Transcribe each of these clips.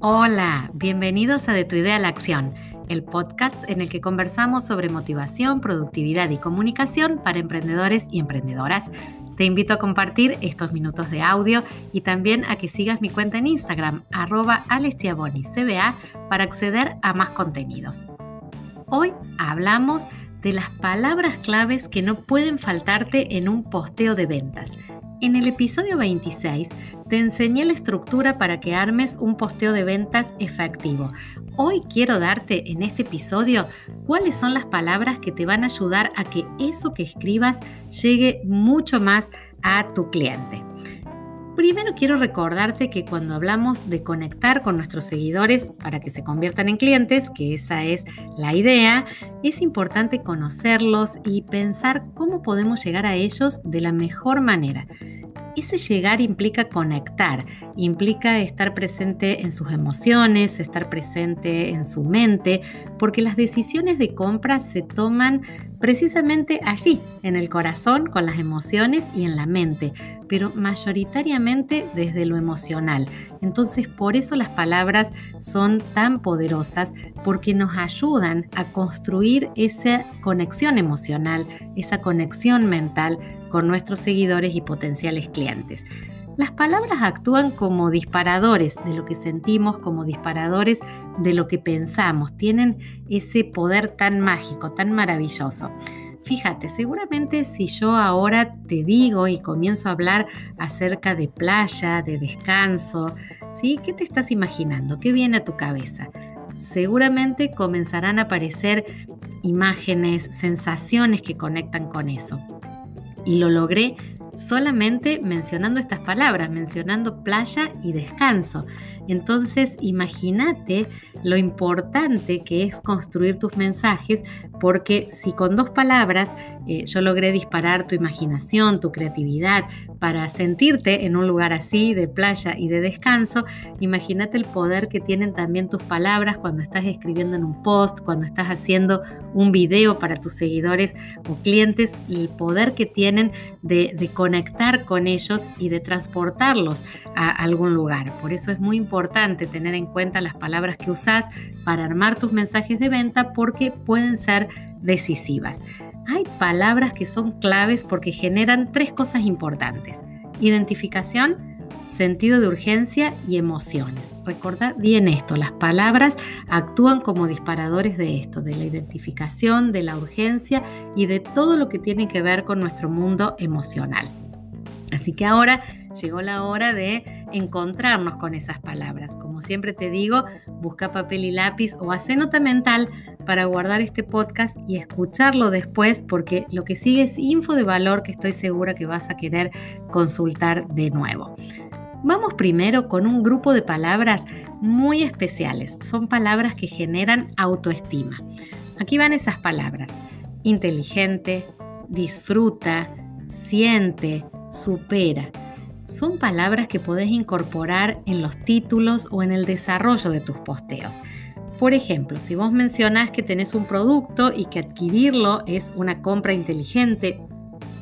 Hola, bienvenidos a De tu idea a la acción, el podcast en el que conversamos sobre motivación, productividad y comunicación para emprendedores y emprendedoras. Te invito a compartir estos minutos de audio y también a que sigas mi cuenta en Instagram, arroba CBA, para acceder a más contenidos. Hoy hablamos de las palabras claves que no pueden faltarte en un posteo de ventas. En el episodio 26 te enseñé la estructura para que armes un posteo de ventas efectivo. Hoy quiero darte en este episodio cuáles son las palabras que te van a ayudar a que eso que escribas llegue mucho más a tu cliente. Primero quiero recordarte que cuando hablamos de conectar con nuestros seguidores para que se conviertan en clientes, que esa es la idea, es importante conocerlos y pensar cómo podemos llegar a ellos de la mejor manera. Ese llegar implica conectar, implica estar presente en sus emociones, estar presente en su mente, porque las decisiones de compra se toman precisamente allí, en el corazón, con las emociones y en la mente, pero mayoritariamente desde lo emocional. Entonces, por eso las palabras son tan poderosas, porque nos ayudan a construir esa conexión emocional, esa conexión mental con nuestros seguidores y potenciales clientes. Las palabras actúan como disparadores de lo que sentimos, como disparadores de lo que pensamos. Tienen ese poder tan mágico, tan maravilloso. Fíjate, seguramente si yo ahora te digo y comienzo a hablar acerca de playa, de descanso, ¿sí? ¿Qué te estás imaginando? ¿Qué viene a tu cabeza? Seguramente comenzarán a aparecer imágenes, sensaciones que conectan con eso. Y lo logré solamente mencionando estas palabras, mencionando playa y descanso. Entonces, imagínate lo importante que es construir tus mensajes, porque si con dos palabras eh, yo logré disparar tu imaginación, tu creatividad, para sentirte en un lugar así de playa y de descanso, imagínate el poder que tienen también tus palabras cuando estás escribiendo en un post, cuando estás haciendo un video para tus seguidores o clientes, el poder que tienen de, de conectar con ellos y de transportarlos a algún lugar. Por eso es muy importante importante tener en cuenta las palabras que usas para armar tus mensajes de venta porque pueden ser decisivas. Hay palabras que son claves porque generan tres cosas importantes. Identificación, sentido de urgencia y emociones. Recuerda bien esto, las palabras actúan como disparadores de esto, de la identificación, de la urgencia y de todo lo que tiene que ver con nuestro mundo emocional. Así que ahora llegó la hora de encontrarnos con esas palabras. Como siempre te digo, busca papel y lápiz o hace nota mental para guardar este podcast y escucharlo después porque lo que sigue es info de valor que estoy segura que vas a querer consultar de nuevo. Vamos primero con un grupo de palabras muy especiales. Son palabras que generan autoestima. Aquí van esas palabras. Inteligente, disfruta, siente, supera. Son palabras que podés incorporar en los títulos o en el desarrollo de tus posteos. Por ejemplo, si vos mencionás que tenés un producto y que adquirirlo es una compra inteligente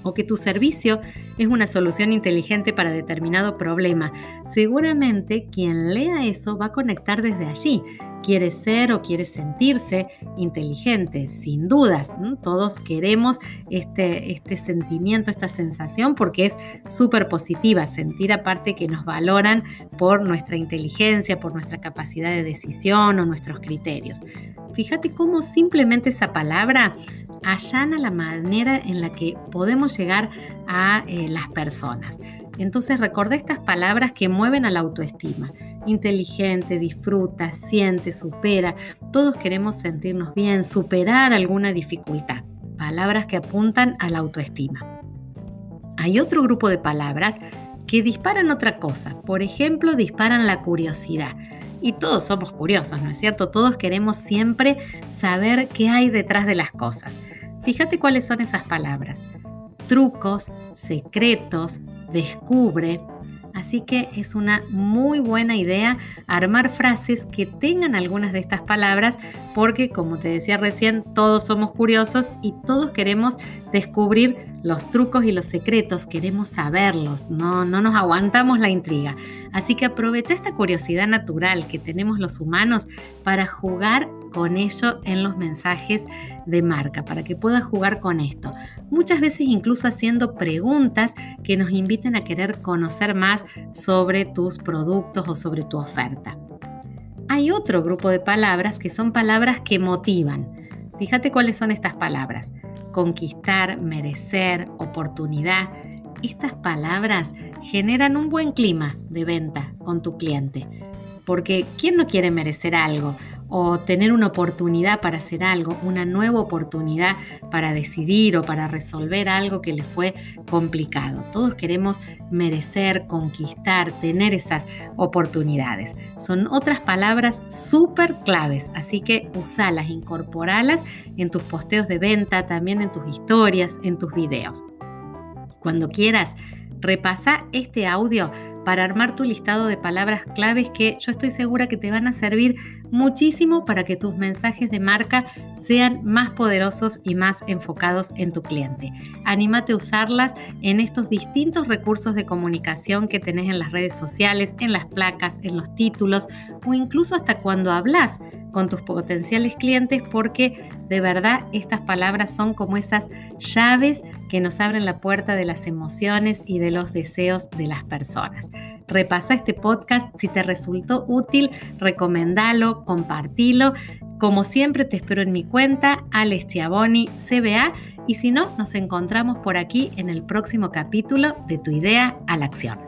o que tu servicio es una solución inteligente para determinado problema, seguramente quien lea eso va a conectar desde allí quiere ser o quiere sentirse inteligente, sin dudas. Todos queremos este, este sentimiento, esta sensación, porque es súper positiva, sentir aparte que nos valoran por nuestra inteligencia, por nuestra capacidad de decisión o nuestros criterios. Fíjate cómo simplemente esa palabra allana la manera en la que podemos llegar a eh, las personas. Entonces recordé estas palabras que mueven a la autoestima inteligente, disfruta, siente, supera. Todos queremos sentirnos bien, superar alguna dificultad. Palabras que apuntan a la autoestima. Hay otro grupo de palabras que disparan otra cosa. Por ejemplo, disparan la curiosidad. Y todos somos curiosos, ¿no es cierto? Todos queremos siempre saber qué hay detrás de las cosas. Fíjate cuáles son esas palabras. Trucos, secretos, descubre, Así que es una muy buena idea armar frases que tengan algunas de estas palabras porque, como te decía recién, todos somos curiosos y todos queremos descubrir los trucos y los secretos, queremos saberlos, no, no nos aguantamos la intriga. Así que aprovecha esta curiosidad natural que tenemos los humanos para jugar con ello en los mensajes de marca, para que puedas jugar con esto. Muchas veces incluso haciendo preguntas que nos inviten a querer conocer más sobre tus productos o sobre tu oferta. Hay otro grupo de palabras que son palabras que motivan. Fíjate cuáles son estas palabras. Conquistar, merecer, oportunidad. Estas palabras generan un buen clima de venta con tu cliente. Porque ¿quién no quiere merecer algo? O tener una oportunidad para hacer algo, una nueva oportunidad para decidir o para resolver algo que le fue complicado. Todos queremos merecer, conquistar, tener esas oportunidades. Son otras palabras súper claves, así que usalas, incorporalas en tus posteos de venta, también en tus historias, en tus videos. Cuando quieras, repasa este audio para armar tu listado de palabras claves que yo estoy segura que te van a servir muchísimo para que tus mensajes de marca sean más poderosos y más enfocados en tu cliente. Anímate a usarlas en estos distintos recursos de comunicación que tenés en las redes sociales, en las placas, en los títulos o incluso hasta cuando hablas con tus potenciales clientes porque de verdad estas palabras son como esas llaves que nos abren la puerta de las emociones y de los deseos de las personas. Repasa este podcast, si te resultó útil, recomendalo, compartilo. Como siempre te espero en mi cuenta, Alex Chiavoni, CBA, y si no, nos encontramos por aquí en el próximo capítulo de Tu idea a la acción.